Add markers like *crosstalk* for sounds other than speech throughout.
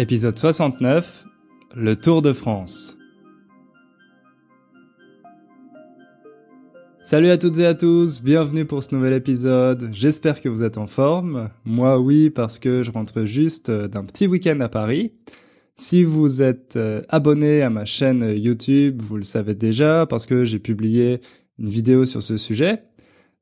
Épisode 69, le Tour de France. Salut à toutes et à tous, bienvenue pour ce nouvel épisode. J'espère que vous êtes en forme. Moi oui, parce que je rentre juste d'un petit week-end à Paris. Si vous êtes euh, abonné à ma chaîne YouTube, vous le savez déjà parce que j'ai publié une vidéo sur ce sujet.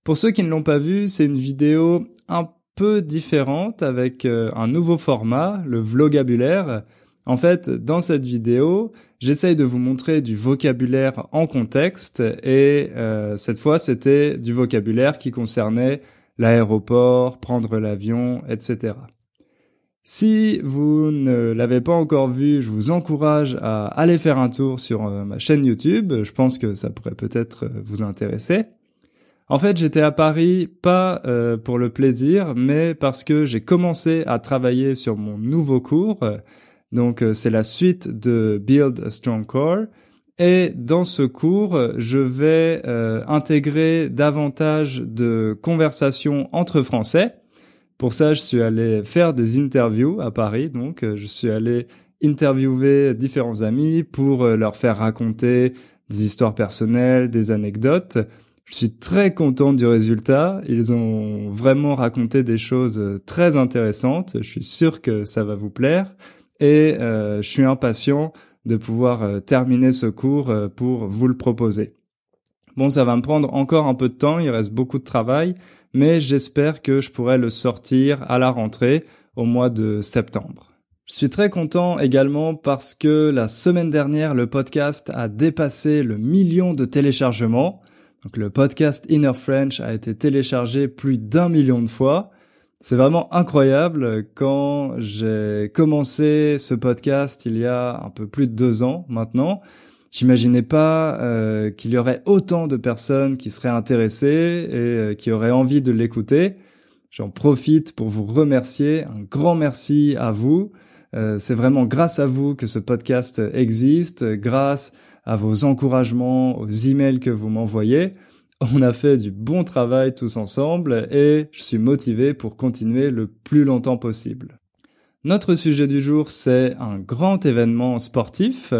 Pour ceux qui ne l'ont pas vu, c'est une vidéo un peu différente avec euh, un nouveau format, le vlogabulaire. En fait, dans cette vidéo, j'essaye de vous montrer du vocabulaire en contexte et euh, cette fois c'était du vocabulaire qui concernait l'aéroport, prendre l'avion, etc. Si vous ne l'avez pas encore vu, je vous encourage à aller faire un tour sur euh, ma chaîne YouTube. Je pense que ça pourrait peut-être vous intéresser. En fait, j'étais à Paris pas euh, pour le plaisir, mais parce que j'ai commencé à travailler sur mon nouveau cours. Donc, euh, c'est la suite de Build a Strong Core. Et dans ce cours, je vais euh, intégrer davantage de conversations entre Français. Pour ça, je suis allé faire des interviews à Paris. Donc, je suis allé interviewer différents amis pour leur faire raconter des histoires personnelles, des anecdotes je suis très content du résultat. Ils ont vraiment raconté des choses euh, très intéressantes. Je suis sûr que ça va vous plaire. Et euh, je suis impatient de pouvoir euh, terminer ce cours pour vous le proposer. Bon, ça va me prendre encore un peu de temps, il reste beaucoup de travail, mais j'espère que je pourrai le sortir à la rentrée au mois de septembre. Je suis très content également parce que la semaine dernière, le podcast a dépassé le million de téléchargements. Donc le podcast Inner French a été téléchargé plus d'un million de fois. C'est vraiment incroyable. Quand j'ai commencé ce podcast il y a un peu plus de deux ans maintenant, j'imaginais pas euh, qu'il y aurait autant de personnes qui seraient intéressées et euh, qui auraient envie de l'écouter. J'en profite pour vous remercier. Un grand merci à vous. Euh, c'est vraiment grâce à vous que ce podcast existe, grâce à vos encouragements, aux emails que vous m'envoyez. On a fait du bon travail tous ensemble et je suis motivé pour continuer le plus longtemps possible. Notre sujet du jour, c'est un grand événement sportif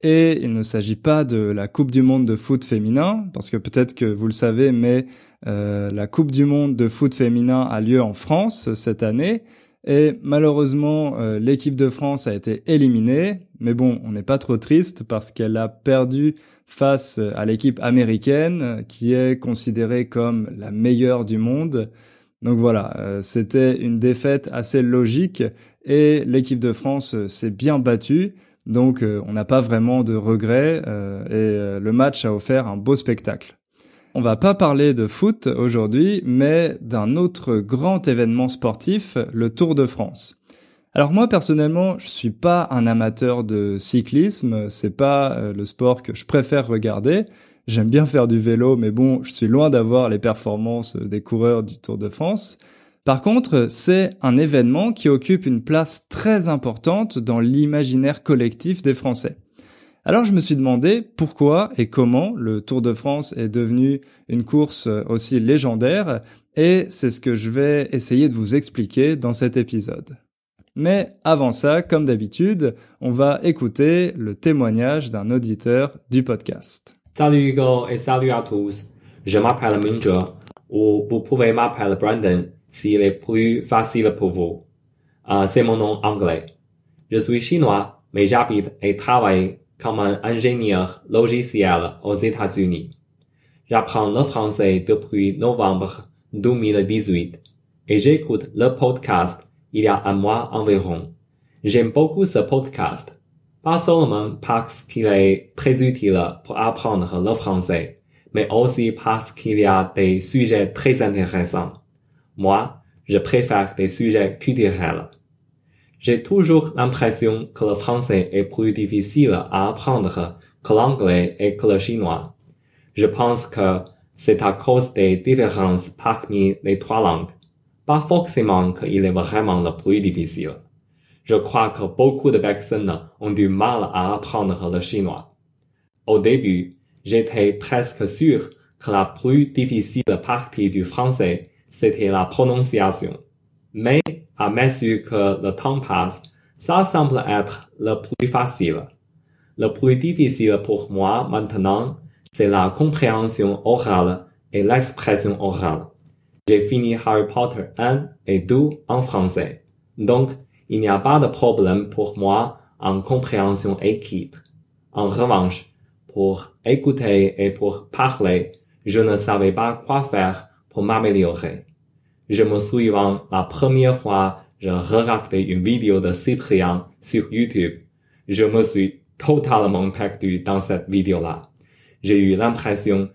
et il ne s'agit pas de la Coupe du Monde de foot féminin, parce que peut-être que vous le savez, mais euh, la Coupe du Monde de foot féminin a lieu en France cette année, et malheureusement, euh, l'équipe de France a été éliminée. Mais bon, on n'est pas trop triste parce qu'elle a perdu face à l'équipe américaine qui est considérée comme la meilleure du monde. Donc voilà, euh, c'était une défaite assez logique et l'équipe de France s'est bien battue. Donc euh, on n'a pas vraiment de regrets et le match a offert un beau spectacle. On va pas parler de foot aujourd'hui, mais d'un autre grand événement sportif, le Tour de France. Alors moi personnellement, je suis pas un amateur de cyclisme, c'est pas euh, le sport que je préfère regarder. J'aime bien faire du vélo, mais bon, je suis loin d'avoir les performances des coureurs du Tour de France. Par contre, c'est un événement qui occupe une place très importante dans l'imaginaire collectif des Français. Alors je me suis demandé pourquoi et comment le Tour de France est devenu une course aussi légendaire et c'est ce que je vais essayer de vous expliquer dans cet épisode. Mais avant ça, comme d'habitude, on va écouter le témoignage d'un auditeur du podcast. Salut Hugo et salut à tous. Je m'appelle Minje ou vous pouvez m'appeler Brandon s'il est plus facile pour vous. Euh, c'est mon nom anglais. Je suis chinois, mais j'habite et travaille comme un ingénieur logiciel aux États-Unis. J'apprends le français depuis novembre 2018 et j'écoute le podcast il y a un mois environ. J'aime beaucoup ce podcast, pas seulement parce qu'il est très utile pour apprendre le français, mais aussi parce qu'il y a des sujets très intéressants. Moi, je préfère des sujets culturels. J'ai toujours l'impression que le français est plus difficile à apprendre que l'anglais et que le chinois. Je pense que c'est à cause des différences parmi les trois langues. Pas forcément qu'il est vraiment le plus difficile. Je crois que beaucoup de personnes ont du mal à apprendre le chinois. Au début, j'étais presque sûr que la plus difficile partie du français, c'était la prononciation. Mais à mesure que le temps passe, Ça semble être le plus facile. Le plus difficile pour moi maintenant, c'est la compréhension orale et l'expression orale. J'ai fini Harry Potter 1 et 2 en français. Donc, il n'y a pas de problème pour moi en compréhension écrite. En revanche, pour écouter et pour parler, je ne savais pas quoi faire pour m'améliorer. Je me souviens la première fois je regardais une vidéo de Cyprien sur YouTube. Je me suis totalement perdu dans cette vidéo-là. J'ai eu l'impression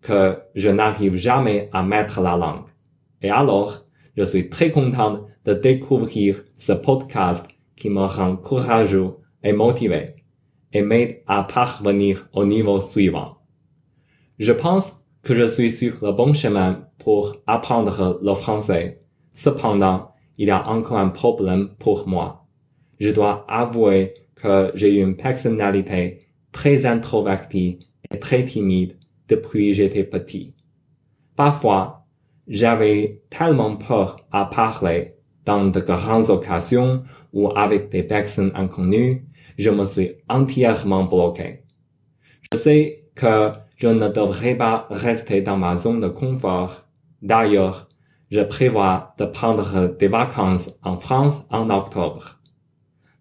que je n'arrive jamais à mettre la langue. Et alors, je suis très content de découvrir ce podcast qui me rend courageux et motivé et m'aide à parvenir au niveau suivant. Je pense que je suis sur le bon chemin pour apprendre le français. Cependant, il y a encore un problème pour moi. Je dois avouer que j'ai une personnalité très introvertie et très timide depuis j'étais petit. Parfois, j'avais tellement peur à parler dans de grandes occasions ou avec des personnes inconnues, je me suis entièrement bloqué. Je sais que je ne devrais pas rester dans ma zone de confort. D'ailleurs, je prévois de prendre des vacances en France en octobre.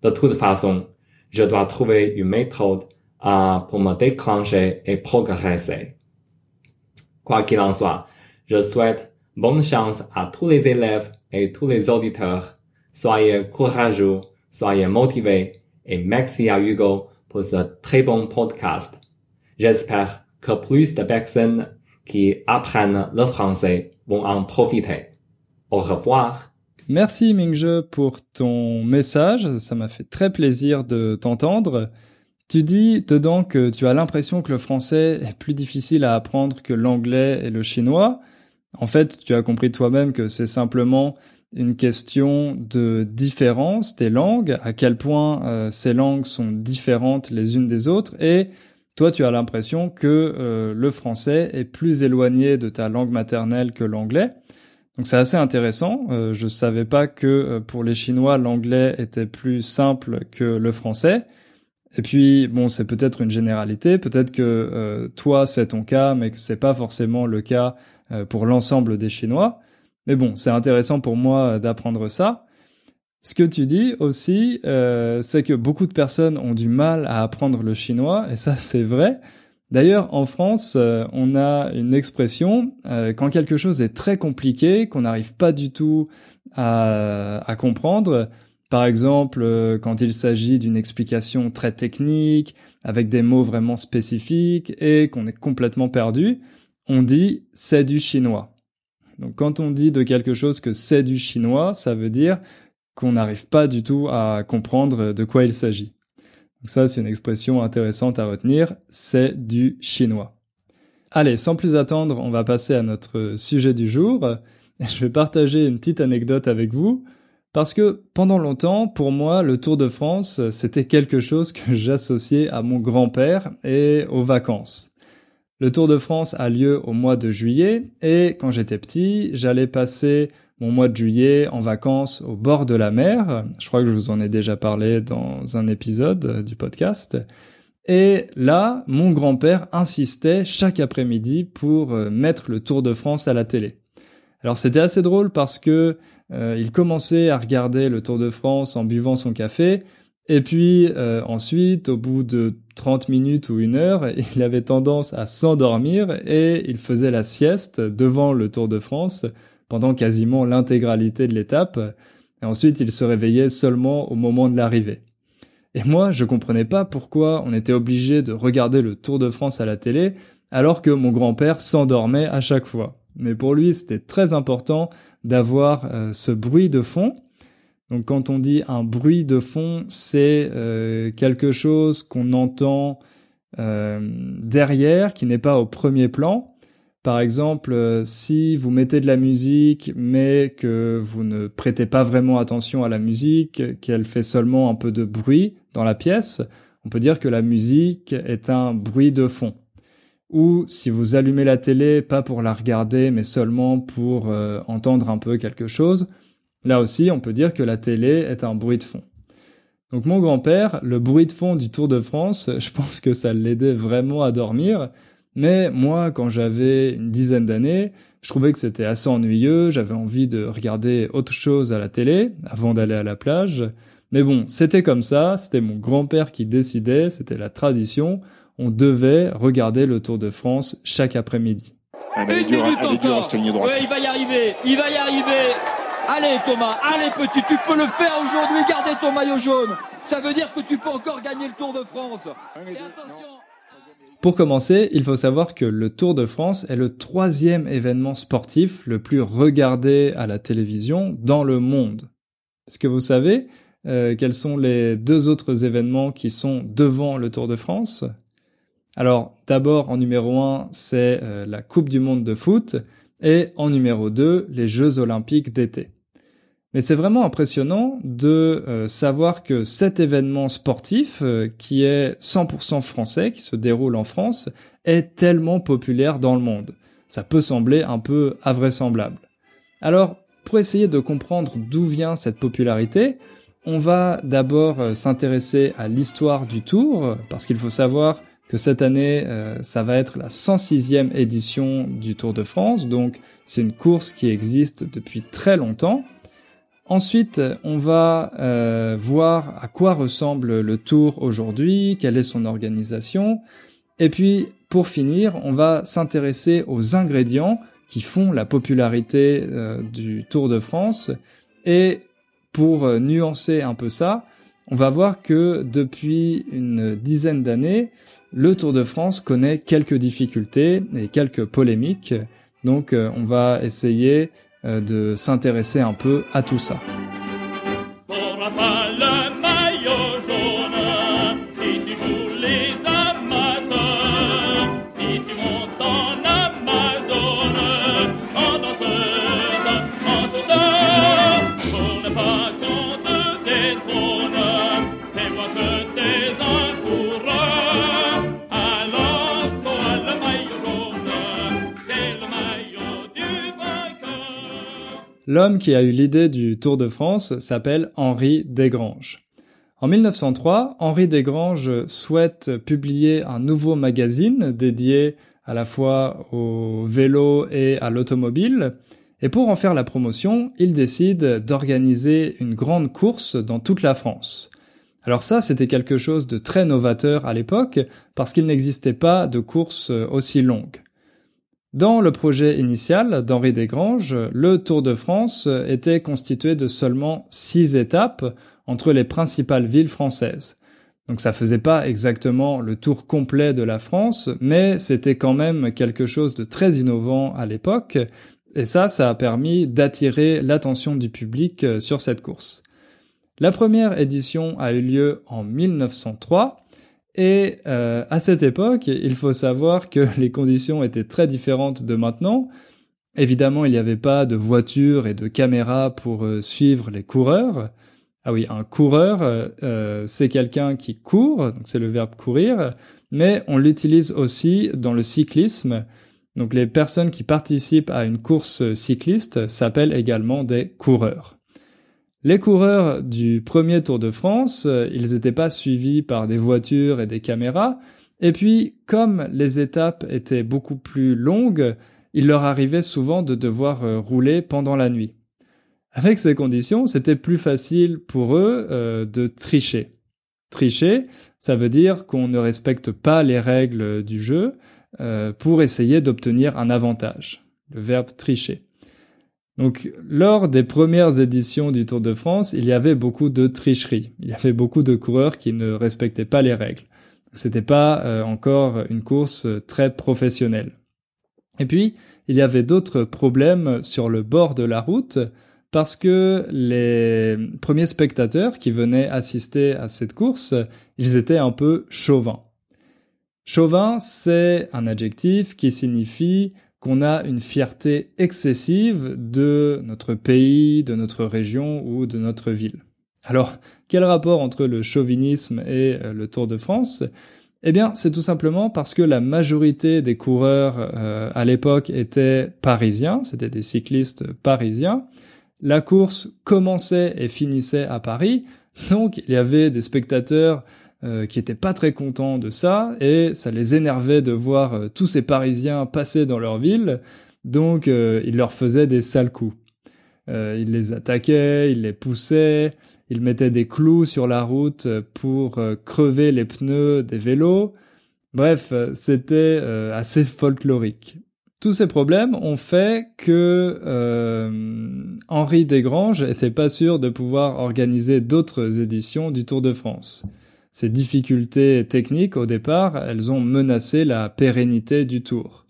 De toute façon, je dois trouver une méthode euh, pour me déclencher et progresser. Quoi qu'il en soit, je souhaite bonne chance à tous les élèves et tous les auditeurs. Soyez courageux, soyez motivés et merci à Hugo pour ce très bon podcast. J'espère que plus de personnes qui apprennent le français vont en profiter. Au revoir. Merci Mingje pour ton message, ça m'a fait très plaisir de t'entendre. Tu dis dedans que tu as l'impression que le français est plus difficile à apprendre que l'anglais et le chinois. En fait, tu as compris toi-même que c'est simplement une question de différence des langues, à quel point euh, ces langues sont différentes les unes des autres, et toi tu as l'impression que euh, le français est plus éloigné de ta langue maternelle que l'anglais. Donc c'est assez intéressant. Euh, je savais pas que euh, pour les Chinois l'anglais était plus simple que le français. Et puis bon, c'est peut-être une généralité. Peut-être que toi c'est ton cas, mais que c'est pas forcément le cas pour l'ensemble des Chinois. Mais bon, c'est intéressant pour moi d'apprendre ça. Ce que tu dis aussi, euh, c'est que beaucoup de personnes ont du mal à apprendre le chinois, et ça c'est vrai. D'ailleurs, en France, euh, on a une expression, euh, quand quelque chose est très compliqué, qu'on n'arrive pas du tout à, à comprendre, par exemple, quand il s'agit d'une explication très technique, avec des mots vraiment spécifiques, et qu'on est complètement perdu, on dit c'est du chinois. Donc quand on dit de quelque chose que c'est du chinois, ça veut dire qu'on n'arrive pas du tout à comprendre de quoi il s'agit. Ça, c'est une expression intéressante à retenir, c'est du chinois. Allez, sans plus attendre, on va passer à notre sujet du jour. *laughs* Je vais partager une petite anecdote avec vous, parce que pendant longtemps, pour moi, le Tour de France, c'était quelque chose que j'associais à mon grand-père et aux vacances. Le Tour de France a lieu au mois de juillet et quand j'étais petit, j'allais passer mon mois de juillet en vacances au bord de la mer. Je crois que je vous en ai déjà parlé dans un épisode du podcast. Et là, mon grand-père insistait chaque après-midi pour euh, mettre le Tour de France à la télé. Alors c'était assez drôle parce que euh, il commençait à regarder le Tour de France en buvant son café, et puis euh, ensuite, au bout de 30 minutes ou une heure, *laughs* il avait tendance à s'endormir et il faisait la sieste devant le Tour de France pendant quasiment l'intégralité de l'étape. Et ensuite, il se réveillait seulement au moment de l'arrivée. Et moi, je comprenais pas pourquoi on était obligé de regarder le Tour de France à la télé alors que mon grand-père s'endormait à chaque fois. Mais pour lui, c'était très important d'avoir euh, ce bruit de fond donc quand on dit un bruit de fond, c'est euh, quelque chose qu'on entend euh, derrière, qui n'est pas au premier plan. Par exemple, euh, si vous mettez de la musique, mais que vous ne prêtez pas vraiment attention à la musique, qu'elle fait seulement un peu de bruit dans la pièce, on peut dire que la musique est un bruit de fond. Ou si vous allumez la télé, pas pour la regarder, mais seulement pour entendre un peu quelque chose, Là aussi, on peut dire que la télé est un bruit de fond. Donc mon grand-père, le bruit de fond du Tour de France, *laughs* je pense que ça l'aidait vraiment à dormir. Mais moi, quand j'avais une dizaine d'années, je trouvais que c'était assez ennuyeux, j'avais envie de regarder autre chose à la télé avant d'aller à la plage. Mais bon, c'était comme ça, c'était mon grand-père qui décidait, c'était la tradition, on devait regarder le Tour de France chaque après-midi. Ah bah, il, il va y arriver, il va y arriver. Allez Thomas, allez petit, tu peux le faire aujourd'hui, gardez ton maillot jaune. Ça veut dire que tu peux encore gagner le Tour de France. Et attention. Pour commencer, il faut savoir que le Tour de France est le troisième événement sportif le plus regardé à la télévision dans le monde. Est-ce que vous savez euh, quels sont les deux autres événements qui sont devant le Tour de France? Alors, d'abord, en numéro un, c'est euh, la Coupe du Monde de foot, et en numéro 2, les Jeux olympiques d'été. Mais c'est vraiment impressionnant de euh, savoir que cet événement sportif, qui est 100% français, qui se déroule en France, est tellement populaire dans le monde. Ça peut sembler un peu invraisemblable. Alors, pour essayer de comprendre d'où vient cette popularité, on va d'abord euh, s'intéresser à l'histoire du Tour, parce qu'il faut savoir que cette année, euh, ça va être la 106e édition du Tour de France, donc c'est une course qui existe depuis très longtemps. Ensuite, on va euh, voir à quoi ressemble le Tour aujourd'hui, quelle est son organisation, et puis pour finir, on va s'intéresser aux ingrédients qui font la popularité du Tour de France et pour euh, nuancer un peu ça, on va voir que depuis une dizaine d'années, le Tour de France connaît quelques difficultés et quelques polémiques. Donc euh, on va essayer euh, de s'intéresser un peu à tout ça. L'homme qui a eu l'idée du Tour de France s'appelle Henri Desgranges. En 1903, Henri Desgranges souhaite publier un nouveau magazine dédié à la fois au vélo et à l'automobile, et pour en faire la promotion, il décide d'organiser une grande course dans toute la France. Alors ça, c'était quelque chose de très novateur à l'époque, parce qu'il n'existait pas de course aussi longue. Dans le projet initial d'Henri Desgranges, le Tour de France était constitué de seulement six étapes entre les principales villes françaises. Donc ça faisait pas exactement le tour complet de la France, mais c'était quand même quelque chose de très innovant à l'époque, et ça, ça a permis d'attirer l'attention du public sur cette course. La première édition a eu lieu en 1903, et euh, à cette époque, il faut savoir que *laughs* les conditions étaient très différentes de maintenant. Évidemment, il n'y avait pas de voitures et de caméras pour euh, suivre les coureurs. Ah oui, un coureur, euh, c'est quelqu'un qui court, donc c'est le verbe courir, mais on l'utilise aussi dans le cyclisme. Donc les personnes qui participent à une course cycliste s'appellent également des coureurs. Les coureurs du premier Tour de France, euh, ils n'étaient pas suivis par des voitures et des caméras, et puis comme les étapes étaient beaucoup plus longues, il leur arrivait souvent de devoir euh, rouler pendant la nuit. Avec ces conditions, c'était plus facile pour eux euh, de tricher. Tricher, ça veut dire qu'on ne respecte pas les règles du jeu pour essayer d'obtenir un avantage. Le verbe tricher. Donc, lors des premières éditions du Tour de France, il y avait beaucoup de tricheries. Il y avait beaucoup de coureurs qui ne respectaient pas les règles. C'était pas euh, encore une course très professionnelle. Et puis, il y avait d'autres problèmes sur le bord de la route parce que les premiers spectateurs qui venaient assister à cette course, ils étaient un peu chauvins. Chauvin, c'est un adjectif qui signifie qu'on a une fierté excessive de notre pays, de notre région ou de notre ville. Alors, quel rapport entre le chauvinisme et euh, le Tour de France? Eh bien, c'est tout simplement parce que la majorité des coureurs euh, à l'époque étaient parisiens, c'était des cyclistes parisiens. La course commençait et finissait à Paris, Donc il y avait des spectateurs euh, qui étaient pas très contents de ça et ça les énervait de voir euh, tous ces Parisiens passer dans leur ville. Donc euh, il leur faisait des sales coups. il les attaquait, il les poussait, il mettait des clous sur la route pour crever les pneus des vélos. Bref, c'était assez folklorique. Tous ces problèmes ont fait que euh, Henri Desgranges était pas sûr de pouvoir organiser d'autres éditions du Tour de France. Ces difficultés techniques au départ, elles ont menacé la pérennité du Tour.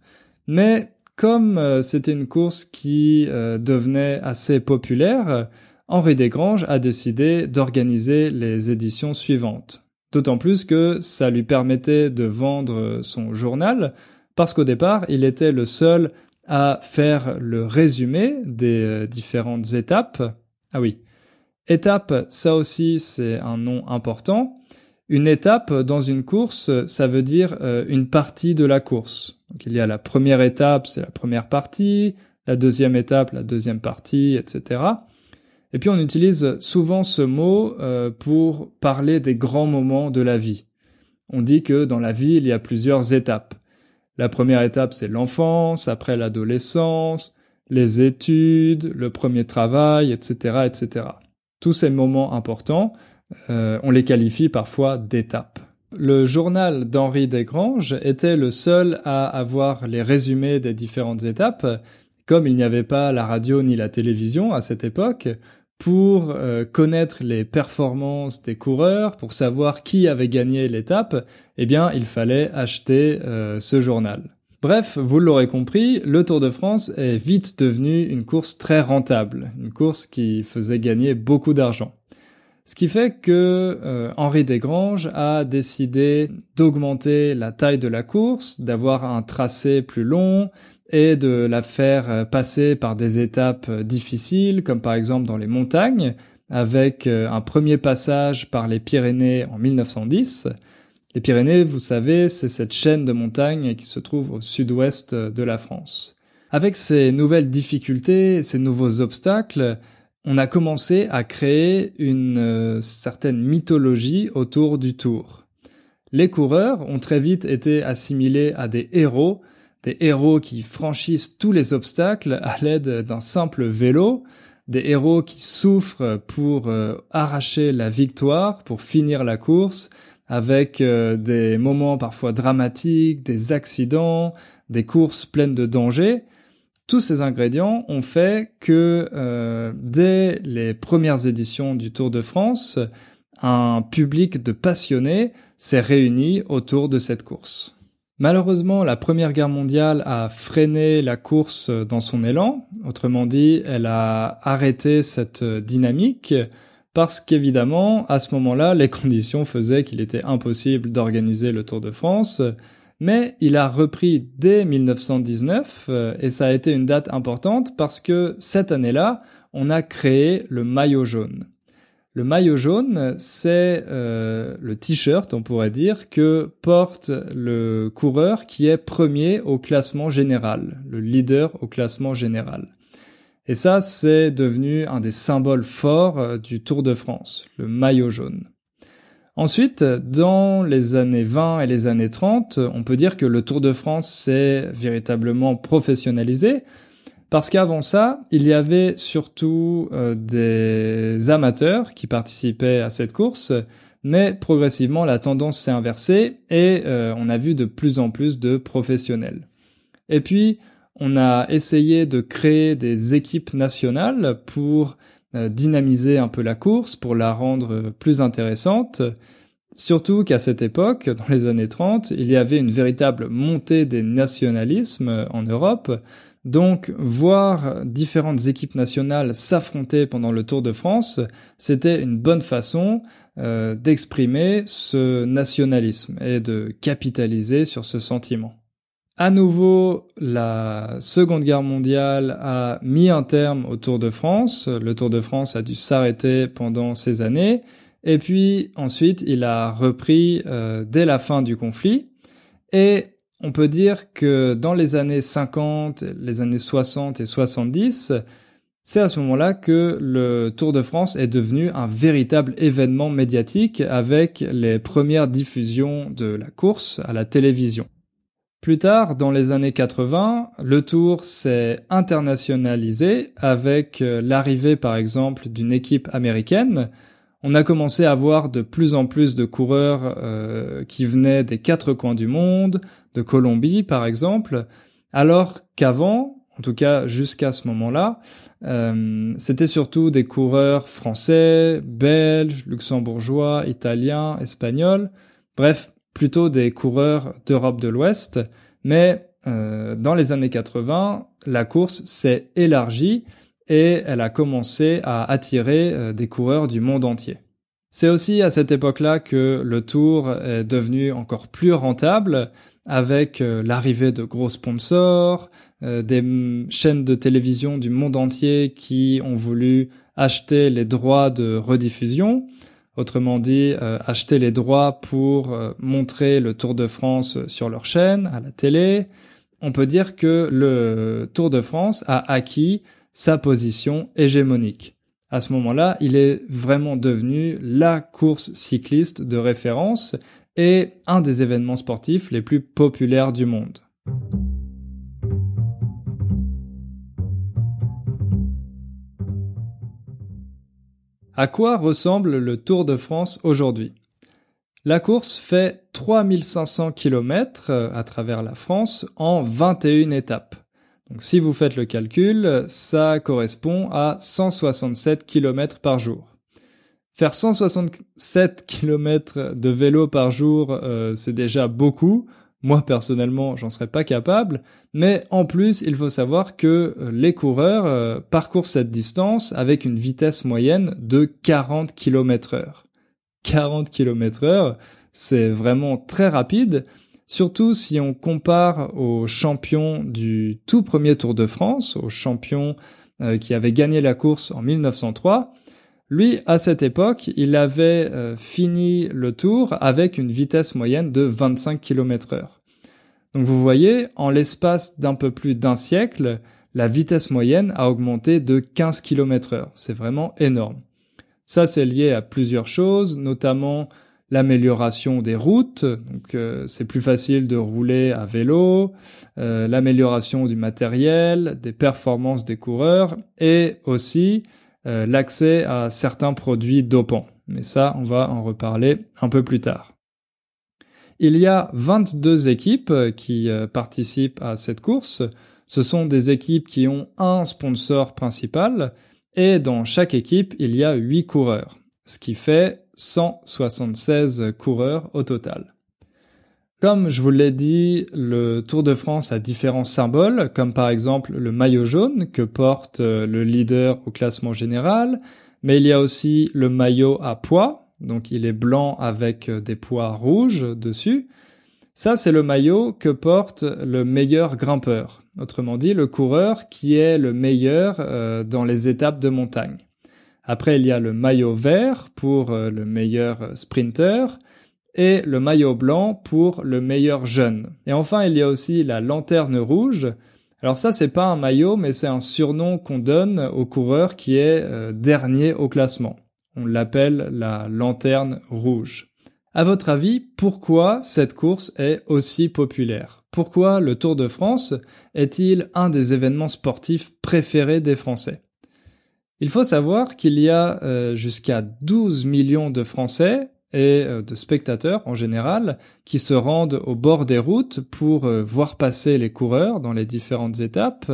Mais comme euh, c'était une course qui euh, devenait assez populaire, Henri Desgranges a décidé d'organiser les éditions suivantes. D'autant plus que ça lui permettait de vendre son journal, parce qu'au départ, il était le seul à faire le résumé des euh, différentes étapes. Ah oui, étape, ça aussi c'est un nom important. Une étape dans une course, ça veut dire euh, une partie de la course. Donc il y a la première étape, c'est la première partie, la deuxième étape, la deuxième partie, etc. Et puis on utilise souvent ce mot euh, pour parler des grands moments de la vie. On dit que dans la vie, il y a plusieurs étapes. La première étape, c'est l'enfance, après l'adolescence, les études, le premier travail, etc., etc. Tous ces moments importants, euh, on les qualifie parfois d'étapes. Le journal d'Henri Desgranges était le seul à avoir les résumés des différentes étapes. Comme il n'y avait pas la radio ni la télévision à cette époque, pour euh, connaître les performances des coureurs, pour savoir qui avait gagné l'étape, eh bien, il fallait acheter euh, ce journal. Bref, vous l'aurez compris, le Tour de France est vite devenu une course très rentable, une course qui faisait gagner beaucoup d'argent. Ce qui fait que euh, Henri Desgranges a décidé d'augmenter la taille de la course, d'avoir un tracé plus long, et de la faire euh, passer par des étapes euh, difficiles, comme par exemple dans les montagnes, avec un premier passage par les Pyrénées en 1910. Les Pyrénées, vous savez, c'est cette chaîne de montagnes qui se trouve au sud-ouest de la France. Avec ces nouvelles difficultés, ces nouveaux obstacles, on a commencé à créer une certaine mythologie autour du tour. Les coureurs ont très vite été assimilés à des héros des héros qui franchissent tous les obstacles à l'aide d'un simple vélo, des héros qui souffrent pour euh, arracher la victoire, pour finir la course, avec euh, des moments parfois dramatiques, des accidents, des courses pleines de dangers. Tous ces ingrédients ont fait que euh, dès les premières éditions du Tour de France, un public de passionnés s'est réuni autour de cette course. Malheureusement, la Première Guerre mondiale a freiné la course dans son élan, autrement dit, elle a arrêté cette dynamique, parce qu'évidemment, à ce moment-là, les *laughs* conditions faisaient qu'il était impossible d'organiser le Tour de France, mais il a repris dès 1919, et ça a été une date importante parce que cette année-là, on a créé le maillot jaune. Le maillot jaune, c'est euh, le t-shirt, on pourrait dire, que porte le coureur qui est premier au classement général, le leader au classement général. Et ça, c'est devenu un des symboles forts euh, du Tour de France, le maillot jaune. Ensuite, dans les années 20 et les années 30, on peut dire que le Tour de France s'est véritablement professionnalisé, parce qu'avant ça, il y avait surtout euh, des amateurs qui participaient à cette course, mais progressivement la tendance s'est inversée et euh, on a vu de plus en plus de professionnels. Et puis, on a essayé de créer des équipes nationales pour dynamiser un peu la course, pour la rendre plus intéressante. Surtout qu'à cette époque, dans les années 30, il y avait une véritable montée des nationalismes en Europe, donc, voir différentes équipes nationales s'affronter pendant le Tour de France, c'était une bonne façon euh, d'exprimer ce nationalisme et de capitaliser sur ce sentiment. À nouveau, la Seconde Guerre mondiale a mis un terme au Tour de France. Le Tour de France a dû s'arrêter pendant ces années. Et puis ensuite, il a repris euh, dès la fin du conflit. Et on peut dire que dans les années 50, les années 60 et 70, C'est à ce moment-là que le Tour de France est devenu un véritable événement médiatique avec les premières diffusions de la course à la télévision. Plus tard, dans les années 80, le Tour s'est internationalisé avec euh, l'arrivée par exemple d'une équipe américaine. On a commencé à voir de plus en plus de coureurs euh, qui venaient des quatre coins du monde, de Colombie par exemple, alors qu'avant, en tout cas jusqu'à ce moment-là, euh, c'était surtout des coureurs français, belges, luxembourgeois, italiens, espagnols, bref, plutôt des coureurs d'Europe de l'Ouest, mais euh, dans les années 80, la course s'est élargie et elle a commencé à attirer euh, des coureurs du monde entier. C'est aussi à cette époque-là que le tour est devenu encore plus rentable avec l'arrivée de gros sponsors, euh, des chaînes de télévision du monde entier qui ont voulu acheter les droits de rediffusion, autrement dit euh, acheter les droits pour euh, montrer le Tour de France sur leur chaîne, à la télé. On peut dire que le Tour de France a acquis sa position hégémonique. À ce moment-là, il est vraiment devenu la course cycliste de référence et un des événements sportifs les plus populaires du monde. À quoi ressemble le Tour de France aujourd'hui? La course fait 3500 km euh, à travers la France en 21 étapes. Donc si vous faites le calcul, ça correspond à 167 km par jour. Faire 167 km de vélo par jour, euh, c'est déjà beaucoup. Moi personnellement, j'en serais pas capable, mais en plus, il faut savoir que euh, les coureurs euh, parcourent cette distance avec une vitesse moyenne de 40 km heure. 40 km heure, c'est vraiment très rapide, surtout si on compare aux champions du tout premier Tour de France, aux champions euh, qui avaient gagné la course en 1903. Lui, à cette époque, il avait euh, fini le tour avec une vitesse moyenne de 25 km heure. Donc vous voyez, en l'espace d'un peu plus d'un siècle, la vitesse moyenne a augmenté de 15 km heure. C'est vraiment énorme. Ça, c'est lié à plusieurs choses, notamment l'amélioration des routes, donc euh, c'est plus facile de rouler à vélo, euh, l'amélioration du matériel, des performances des coureurs, et aussi euh, l'accès à certains produits dopants. Mais ça, on va en reparler un peu plus tard. Il y a 22 équipes qui euh, participent à cette course. Ce sont des équipes qui ont un sponsor principal et dans chaque équipe, il y a 8 coureurs, ce qui fait 176 coureurs au total. Comme je vous l'ai dit, le Tour de France a différents symboles, comme par exemple le maillot jaune que porte euh, le leader au classement général, mais il y a aussi le maillot à poids, donc il est blanc avec euh, des poids rouges dessus. Ça, c'est le maillot que porte le meilleur grimpeur, autrement dit le coureur qui est le meilleur euh, dans les étapes de montagne. Après, il y a le maillot vert pour le meilleur sprinter, et le maillot blanc pour le meilleur jeune. Et enfin, il y a aussi la lanterne rouge. Alors ça, c'est pas un maillot, mais c'est un surnom qu'on donne au coureur qui est euh, dernier au classement. On l'appelle la lanterne rouge. À votre avis, pourquoi cette course est aussi populaire? Pourquoi le Tour de France est-il un des événements sportifs préférés des Français? Il faut savoir qu'il y a euh, jusqu'à 12 millions de Français et euh, de spectateurs en général qui se rendent au bord des routes pour euh, voir passer les coureurs dans les différentes étapes.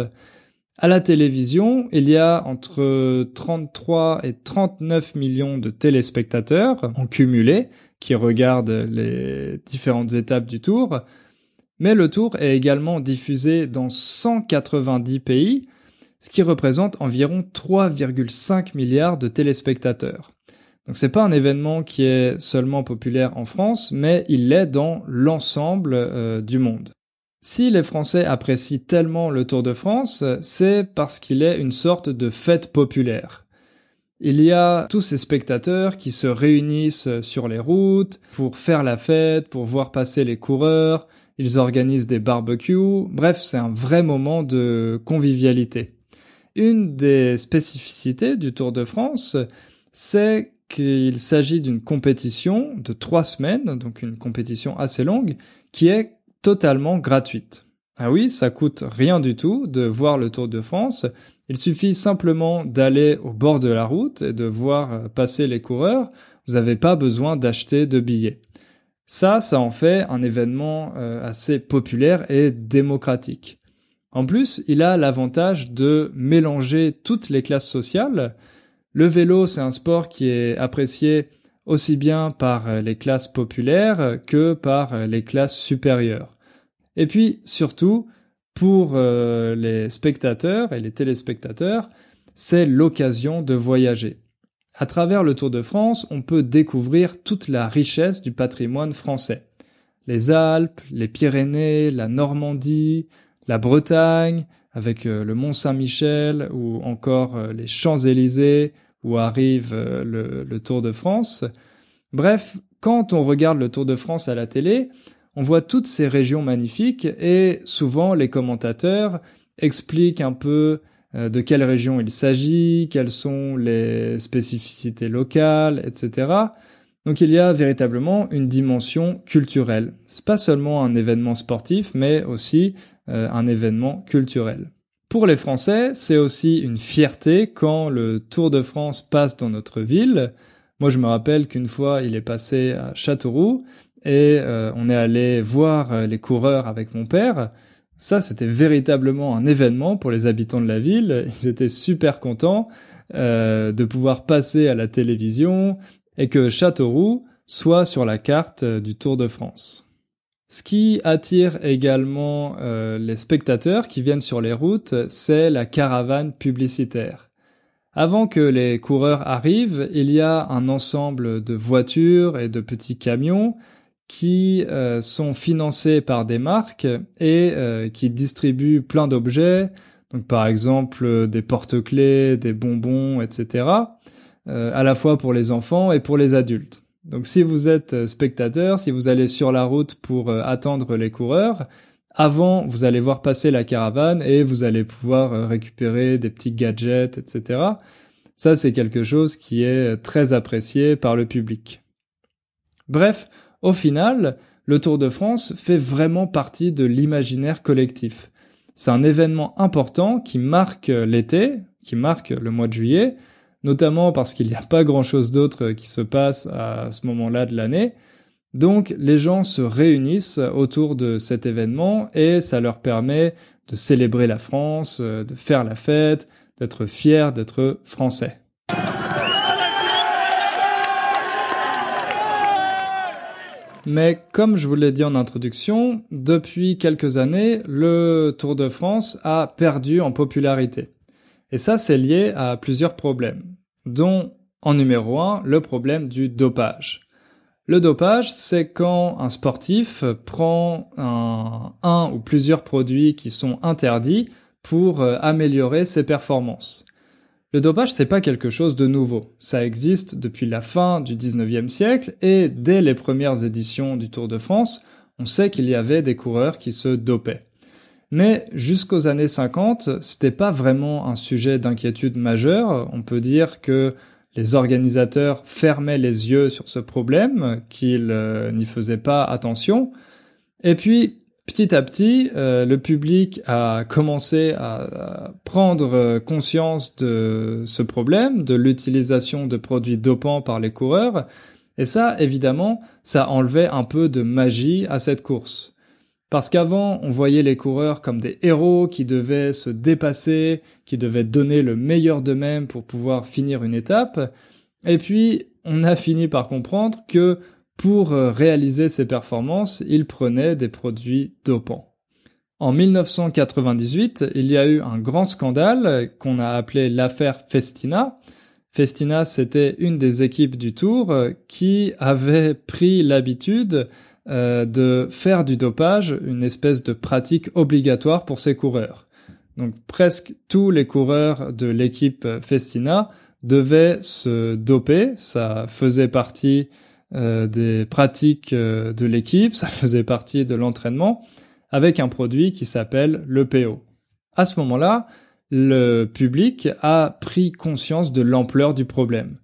À la télévision, il y a entre 33 et 39 millions de téléspectateurs en cumulé qui regardent les différentes étapes du tour. Mais le tour est également diffusé dans 190 pays, ce qui représente environ 3,5 milliards de téléspectateurs. Donc c'est pas un événement qui est seulement populaire en France, mais il l'est dans l'ensemble euh, du monde. Si les Français apprécient tellement le Tour de France, c'est parce qu'il est une sorte de fête populaire. Il y a tous ces spectateurs qui se réunissent sur les routes pour faire la fête, pour voir passer les coureurs, ils organisent des barbecues, bref, c'est un vrai moment de convivialité. une des spécificités du Tour de France, c'est qu'il s'agit d'une compétition de trois semaines, donc une compétition assez longue, qui est totalement gratuite. Ah oui, ça coûte rien du tout de voir le Tour de France. Il suffit simplement d'aller au bord de la route et de voir passer les coureurs. Vous n'avez pas besoin d'acheter de billets. Ça, ça en fait un événement euh, assez populaire et démocratique. En plus, il a l'avantage de mélanger toutes les classes sociales. Le vélo, c'est un sport qui est apprécié aussi bien par les classes populaires que par les classes supérieures. Et puis, surtout, pour euh, les spectateurs et les téléspectateurs, c'est l'occasion de voyager. À travers le Tour de France, on peut découvrir toute la richesse du patrimoine français. Les Alpes, les Pyrénées, la Normandie, la Bretagne, avec euh, le Mont Saint-Michel ou encore euh, les Champs-Élysées où arrive euh, le, Tour de France. Bref, quand on regarde le Tour de France à la télé, on voit toutes ces régions magnifiques et souvent les commentateurs expliquent un peu euh, de quelle région il s'agit, quelles sont les spécificités locales, etc. Donc il y a véritablement une dimension culturelle. C'est pas seulement un événement sportif, mais aussi euh, un événement culturel. Pour les Français, c'est aussi une fierté quand le Tour de France passe dans notre ville. Moi, je me rappelle qu'une fois, il est passé à Châteauroux et euh, on est allé voir les coureurs avec mon père. Ça, c'était véritablement un événement pour les habitants de la ville. Ils étaient super contents euh, de pouvoir passer à la télévision et que Châteauroux soit sur la carte euh, du Tour de France. Ce qui attire également euh, les spectateurs qui viennent sur les routes, c'est la caravane publicitaire. Avant que les coureurs arrivent, il y a un ensemble de voitures et de petits camions qui euh, sont financés par des marques et euh, qui distribuent plein d'objets, donc par exemple des porte-clés, des bonbons, etc., à la fois pour les enfants et pour les adultes. Donc si vous êtes spectateur, si vous allez sur la route pour attendre les coureurs, avant vous allez voir passer la caravane et vous allez pouvoir récupérer des petits gadgets, etc. Ça c'est quelque chose qui est très apprécié par le public. Bref, au final, le Tour de France fait vraiment partie de l'imaginaire collectif. C'est un événement important qui marque l'été, qui marque le mois de juillet, notamment parce qu'il n'y a pas grand-chose d'autre qui se passe à ce moment-là de l'année. Donc les gens se réunissent autour de cet événement et ça leur permet de célébrer la France, de faire la fête, d'être fiers d'être français. Mais comme je vous l'ai dit en introduction, depuis quelques années, le Tour de France a perdu en popularité. Et ça, c'est lié à plusieurs problèmes, dont, en numéro un, le problème du dopage. Le dopage, c'est quand un sportif prend un, un ou plusieurs produits qui sont interdits pour euh, améliorer ses performances. Le dopage, c'est pas quelque chose de nouveau. Ça existe depuis la fin du 19e siècle et dès les premières éditions du Tour de France, on sait qu'il y avait des coureurs qui se dopaient. Mais jusqu'aux années 50, c'était pas vraiment un sujet d'inquiétude majeure. On peut dire que les organisateurs fermaient les yeux sur ce problème, qu'ils euh, n'y faisaient pas attention. Et puis, Petit à petit, euh, le public a commencé à, prendre conscience de ce problème, de l'utilisation de produits dopants par les coureurs, et ça, évidemment, ça enlevait un peu de magie à cette course. Parce qu'avant, on voyait les coureurs comme des héros qui devaient se dépasser, qui devaient donner le meilleur d'eux-mêmes pour pouvoir finir une étape, et puis on a fini par comprendre que pour euh, réaliser ses performances, il prenait des produits dopants. En 1998, il y a eu un grand scandale qu'on a appelé l'affaire Festina. Festina, c'était une des équipes du Tour euh, qui avait pris l'habitude euh, de faire du dopage une espèce de pratique obligatoire pour ses coureurs. Donc presque tous les coureurs de l'équipe Festina devaient se doper, ça faisait partie euh, des pratiques euh, de l'équipe, ça *laughs* faisait partie de l'entraînement, avec un produit qui s'appelle le PO. À ce moment-là, le public a pris conscience de l'ampleur du problème.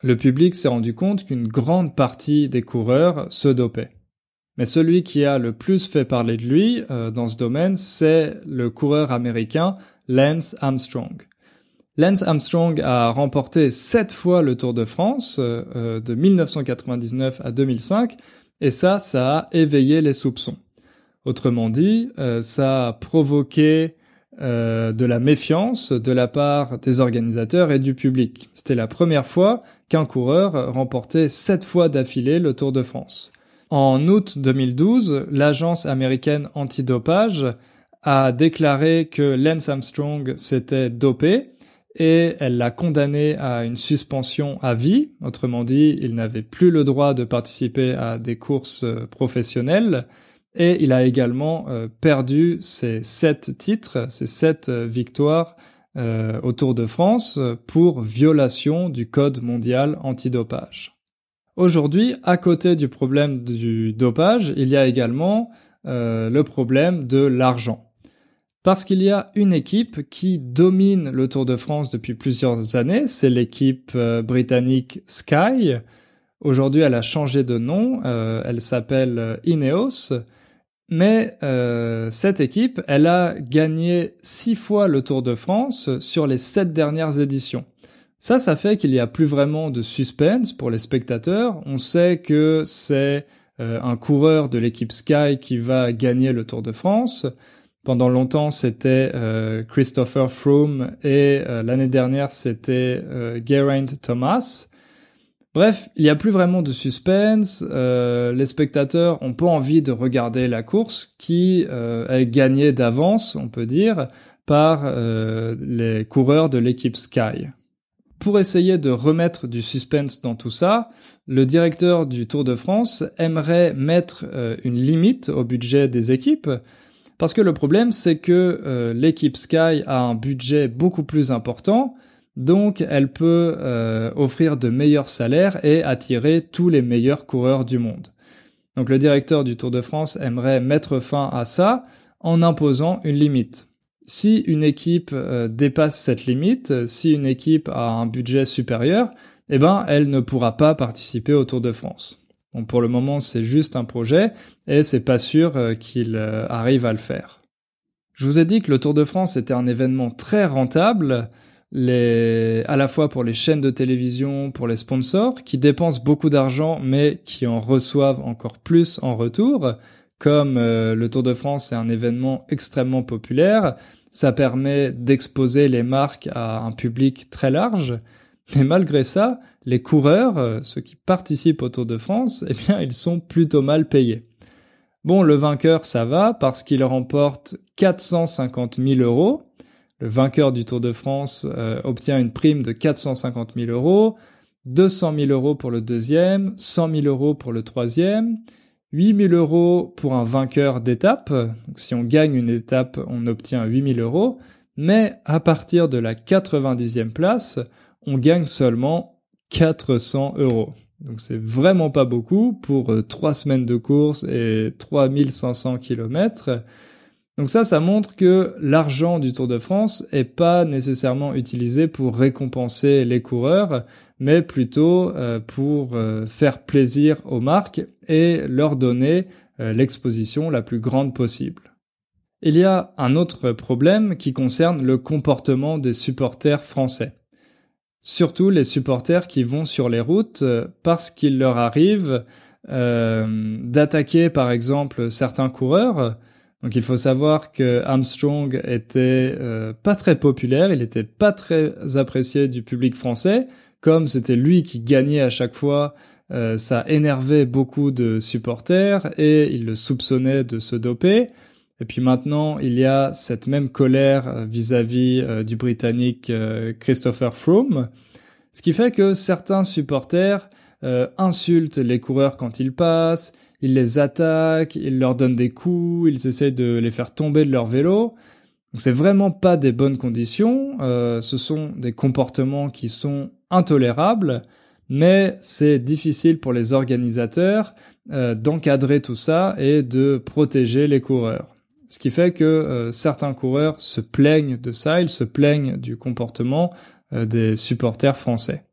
Le public s'est rendu compte qu'une grande partie des coureurs se dopaient. Mais celui qui a le plus fait parler de lui euh, dans ce domaine, c'est le coureur américain Lance Armstrong. Lance Armstrong a remporté sept fois le Tour de France euh, euh, de 1999 à 2005 et ça, ça a éveillé les soupçons. Autrement dit, ça a provoqué de la méfiance de la part des organisateurs et du public. C'était la première fois qu'un coureur remportait sept fois d'affilée le Tour de France. En août 2012, l'agence américaine antidopage a déclaré que Lance Armstrong s'était dopé et elle l'a condamné à une suspension à vie. Autrement dit, il n'avait plus le droit de participer à des courses euh, professionnelles et il a également euh, perdu ses sept titres, ses sept euh, victoires au Tour de France pour violation du code mondial antidopage. Aujourd'hui, à côté du problème du dopage, il y a également euh, le problème de l'argent. Parce qu'il y a une équipe qui domine le Tour de France depuis plusieurs années, c'est l'équipe euh, britannique Sky. Aujourd'hui, elle a changé de nom, euh, elle s'appelle Ineos. Mais cette équipe, elle a gagné six fois le Tour de France sur les sept dernières éditions. Ça, ça fait qu'il n'y a plus vraiment de suspense pour les spectateurs. On sait que c'est euh, un coureur de l'équipe Sky qui va gagner le Tour de France. Pendant longtemps, c'était euh, Christopher Froome et euh, l'année dernière, c'était Geraint Thomas. Bref, il n'y a plus vraiment de suspense. les spectateurs ont pas envie de regarder la course qui est gagnée d'avance, on peut dire, par les coureurs de l'équipe Sky. Pour essayer de remettre du suspense dans tout ça, le directeur du Tour de France aimerait mettre euh, une limite au budget des équipes, parce que le problème c'est que euh, l'équipe Sky a un budget beaucoup plus important, donc elle peut euh, offrir de meilleurs salaires et attirer tous les meilleurs coureurs du monde. Donc le directeur du Tour de France aimerait mettre fin à ça en imposant une limite si une équipe euh, dépasse cette limite, euh, si une équipe a un budget supérieur, eh ben, elle ne pourra pas participer au Tour de France. Pour le moment, c'est juste un projet et c'est pas sûr euh, qu'il arrive à le faire. Je vous ai dit que le Tour de France était un événement très rentable, à la fois pour les chaînes de télévision, pour les sponsors, qui dépensent beaucoup d'argent mais qui en reçoivent encore plus en retour. Comme le Tour de France est un événement extrêmement populaire, ça permet d'exposer les marques à un public très large, mais malgré ça, les coureurs, euh, ceux qui participent au Tour de France, eh bien, ils sont plutôt mal payés. Bon, le vainqueur, ça va parce qu'il remporte 450 000 euros. Le vainqueur du Tour de France euh, obtient une prime de 450 000 euros, 200 000 euros pour le deuxième, 100 000 euros pour le troisième, 8000 euros pour un vainqueur d'étape. Donc si on gagne une étape, on obtient 8000 euros. Mais à partir de la 90e place, on gagne seulement 400 euros. Donc c'est vraiment pas beaucoup pour euh, trois semaines de course et 3500 kilomètres. Donc ça, ça montre que l'argent du Tour de France est pas nécessairement utilisé pour récompenser les coureurs, mais plutôt euh, pour euh, faire plaisir aux marques et leur donner euh, l'exposition la plus grande possible. Il y a un autre problème qui concerne le comportement des supporters français. Surtout les supporters qui vont sur les routes parce qu'il leur arrive d'attaquer par exemple certains coureurs. Donc il faut savoir que Armstrong était pas très populaire, il était pas très apprécié du public français, comme c'était lui qui gagnait à chaque fois, euh, ça énervait beaucoup de supporters et ils le soupçonnaient de se doper. Et puis maintenant, il y a cette même colère euh, vis-à-vis euh, du Britannique Christopher Froome, ce qui fait que certains supporters insultent les coureurs quand ils passent, ils les attaquent, ils leur donnent des coups, ils essaient de les faire tomber de leur vélo. Donc c'est vraiment pas des bonnes conditions, ce sont des comportements qui sont intolérable, mais c'est difficile pour les organisateurs euh, d'encadrer tout ça et de protéger les coureurs. ce qui fait que euh, certains coureurs se plaignent de ça, ils se plaignent du comportement euh, des supporters français.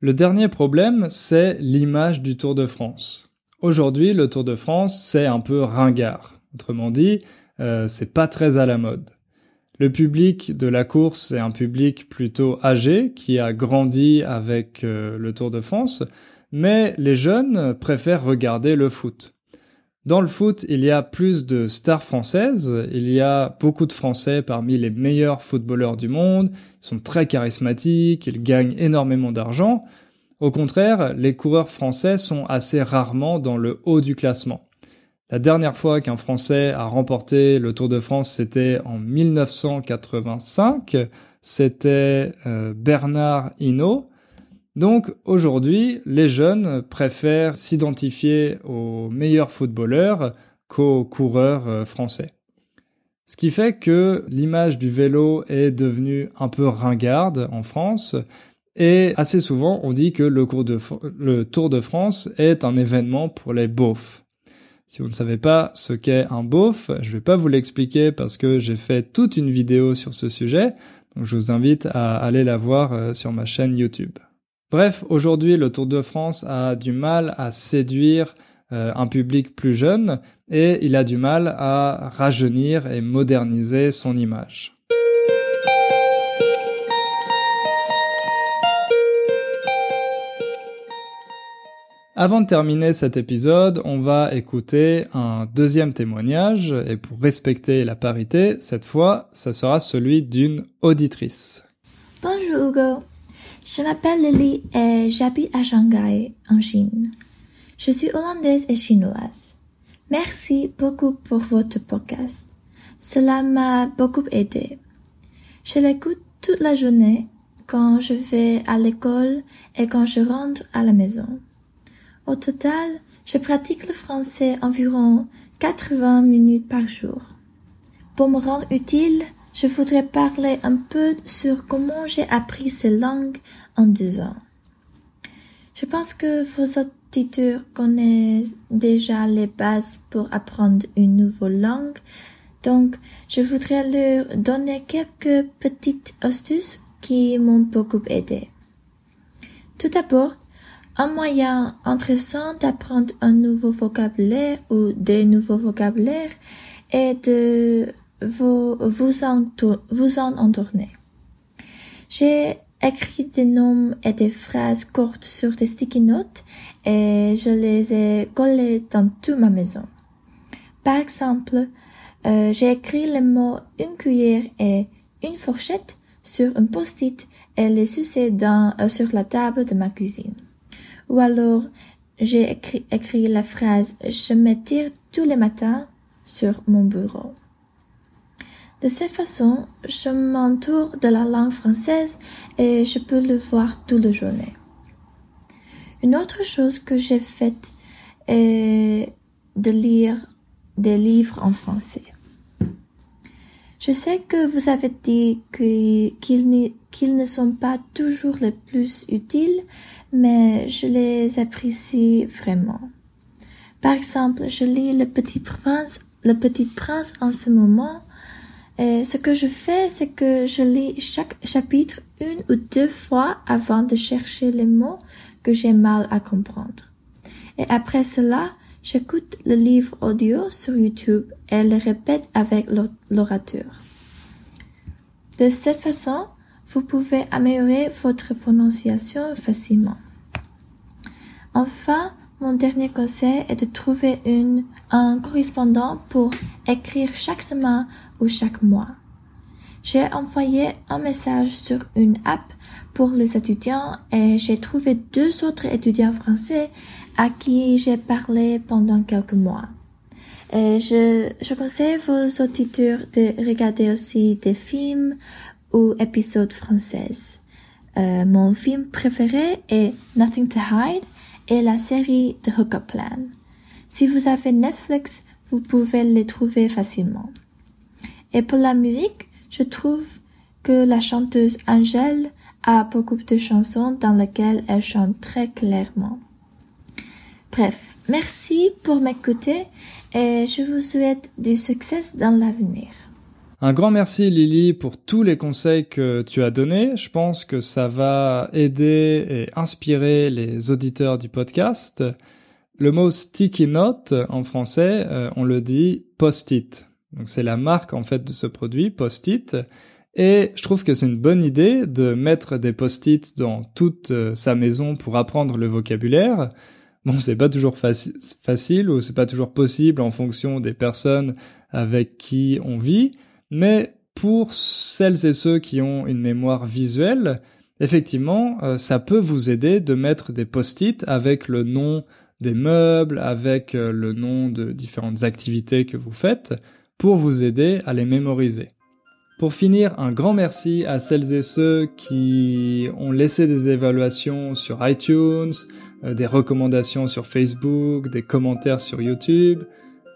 Le dernier problème, c'est l'image du Tour de France. Aujourd'hui, le Tour de France, c'est un peu ringard. Autrement dit, c'est pas très à la mode. Le public de la course est un public plutôt âgé qui a grandi avec le Tour de France, mais les jeunes préfèrent regarder le foot. Dans le foot, il y a plus de stars françaises, il y a beaucoup de Français parmi les meilleurs footballeurs du monde, ils sont très charismatiques, ils gagnent énormément d'argent. Au contraire, les coureurs français sont assez rarement dans le haut du classement. La dernière fois qu'un Français a remporté le Tour de France, c'était en 1985, c'était euh, Bernard Hinault, donc aujourd'hui, les jeunes préfèrent s'identifier aux meilleurs footballeurs qu'aux coureurs euh, français. Ce qui fait que l'image du vélo est devenue un peu ringarde en France et assez souvent on dit que le, le Tour de France est un événement pour les beaufs. Si vous ne savez pas ce qu'est un beauf, je vais pas vous l'expliquer parce que j'ai fait toute une vidéo sur ce sujet, donc je vous invite à aller la voir euh, sur ma chaîne YouTube. Bref, aujourd'hui, le Tour de France a du mal à séduire euh, un public plus jeune et il a du mal à rajeunir et moderniser son image. Avant de terminer cet épisode, on va écouter un deuxième témoignage et pour respecter la parité, cette fois, ça sera celui d'une auditrice. Bonjour Hugo. Je m'appelle Lily et j'habite à Shanghai, en Chine. Je suis hollandaise et chinoise. Merci beaucoup pour votre podcast. Cela m'a beaucoup aidé. Je l'écoute toute la journée quand je vais à l'école et quand je rentre à la maison. Au total, je pratique le français environ 80 minutes par jour. Pour me rendre utile, je voudrais parler un peu sur comment j'ai appris ces langues en deux ans. Je pense que vos auditeurs connaissent déjà les bases pour apprendre une nouvelle langue, donc je voudrais leur donner quelques petites astuces qui m'ont beaucoup aidé. Tout d'abord, un moyen intéressant d'apprendre un nouveau vocabulaire ou des nouveaux vocabulaires est de vous, vous en, vous en entourner. J'ai écrit des noms et des phrases courtes sur des sticky notes et je les ai collés dans toute ma maison. Par exemple, euh, j'ai écrit les mots une cuillère et une fourchette sur un post-it et les usé dans, euh, sur la table de ma cuisine. Ou alors, j'ai écrit, la phrase je m'étire tous les matins sur mon bureau. De cette façon, je m'entoure de la langue française et je peux le voir toute la journée. Une autre chose que j'ai faite est de lire des livres en français. Je sais que vous avez dit qu'ils ne sont pas toujours les plus utiles, mais je les apprécie vraiment. Par exemple, je lis Le Petit Prince, Le Petit Prince en ce moment et ce que je fais, c'est que je lis chaque chapitre une ou deux fois avant de chercher les mots que j'ai mal à comprendre. Et après cela, j'écoute le livre audio sur YouTube et le répète avec l'orateur. De cette façon, vous pouvez améliorer votre prononciation facilement. Enfin, mon dernier conseil est de trouver une, un correspondant pour écrire chaque semaine ou chaque mois. J'ai envoyé un message sur une app pour les étudiants et j'ai trouvé deux autres étudiants français à qui j'ai parlé pendant quelques mois. Et je, je conseille vos auditeurs de regarder aussi des films ou épisodes français. Euh, mon film préféré est Nothing to Hide et la série The Hookup Plan. Si vous avez Netflix, vous pouvez les trouver facilement. Et pour la musique, je trouve que la chanteuse Angèle a beaucoup de chansons dans lesquelles elle chante très clairement. Bref, merci pour m'écouter et je vous souhaite du succès dans l'avenir. Un grand merci Lily pour tous les conseils que tu as donnés. Je pense que ça va aider et inspirer les auditeurs du podcast. Le mot sticky note en français, euh, on le dit post-it. Donc c'est la marque en fait de ce produit, post-it. Et je trouve que c'est une bonne idée de mettre des post-it dans toute euh, sa maison pour apprendre le vocabulaire. Bon, c'est pas toujours facile ou c'est pas toujours possible en fonction des personnes avec qui on vit. Mais pour celles et ceux qui ont une mémoire visuelle, effectivement, euh, ça peut vous aider de mettre des post-it avec le nom des meubles, avec euh, le nom de différentes activités que vous faites, pour vous aider à les mémoriser. Pour finir, un grand merci à celles et ceux qui ont laissé des évaluations sur iTunes, euh, des recommandations sur Facebook, des commentaires sur YouTube,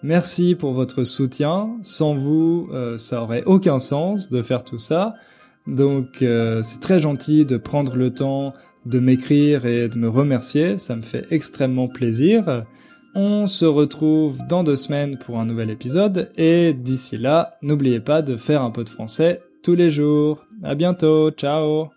Merci pour votre soutien. Sans vous, euh, ça aurait aucun sens de faire tout ça. Donc euh, c'est très gentil de prendre le temps de m'écrire et de me remercier. Ça me fait extrêmement plaisir. On se retrouve dans deux semaines pour un nouvel épisode et d'ici là, n'oubliez pas de faire un peu de français tous les jours. À bientôt. Ciao.